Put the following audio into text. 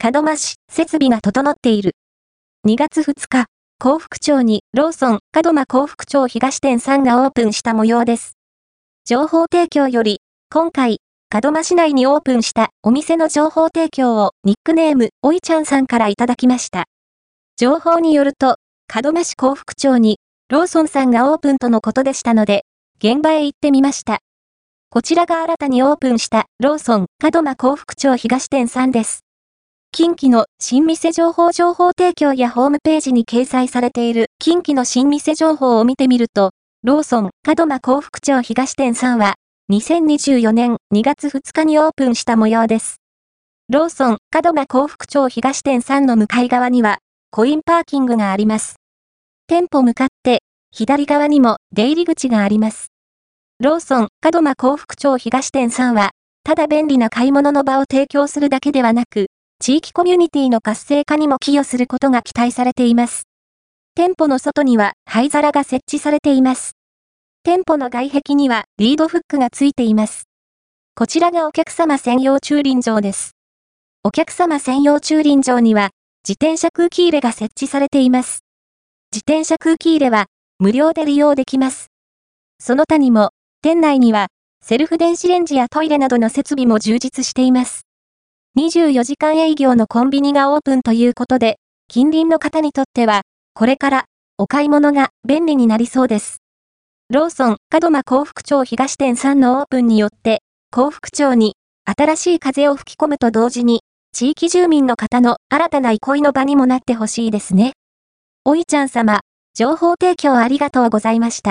門真市、設備が整っている。2月2日、幸福町にローソン、門真幸福町東店さんがオープンした模様です。情報提供より、今回、門真市内にオープンしたお店の情報提供をニックネーム、おいちゃんさんからいただきました。情報によると、門真市幸福町にローソンさんがオープンとのことでしたので、現場へ行ってみました。こちらが新たにオープンしたローソン門真幸福町東店さんです。近畿の新店情報情報提供やホームページに掲載されている近畿の新店情報を見てみると、ローソン門真幸福町東店さんは2024年2月2日にオープンした模様です。ローソン門真幸福町東店さんの向かい側にはコインパーキングがあります。店舗向かって左側にも出入り口があります。ローソン、門真幸福町東店さんは、ただ便利な買い物の場を提供するだけではなく、地域コミュニティの活性化にも寄与することが期待されています。店舗の外には灰皿が設置されています。店舗の外壁にはリードフックがついています。こちらがお客様専用駐輪場です。お客様専用駐輪場には自転車空気入れが設置されています。自転車空気入れは無料で利用できます。その他にも店内には、セルフ電子レンジやトイレなどの設備も充実しています。24時間営業のコンビニがオープンということで、近隣の方にとっては、これからお買い物が便利になりそうです。ローソン、門真幸福町東店さんのオープンによって、幸福町に新しい風を吹き込むと同時に、地域住民の方の新たな憩いの場にもなってほしいですね。おいちゃん様、情報提供ありがとうございました。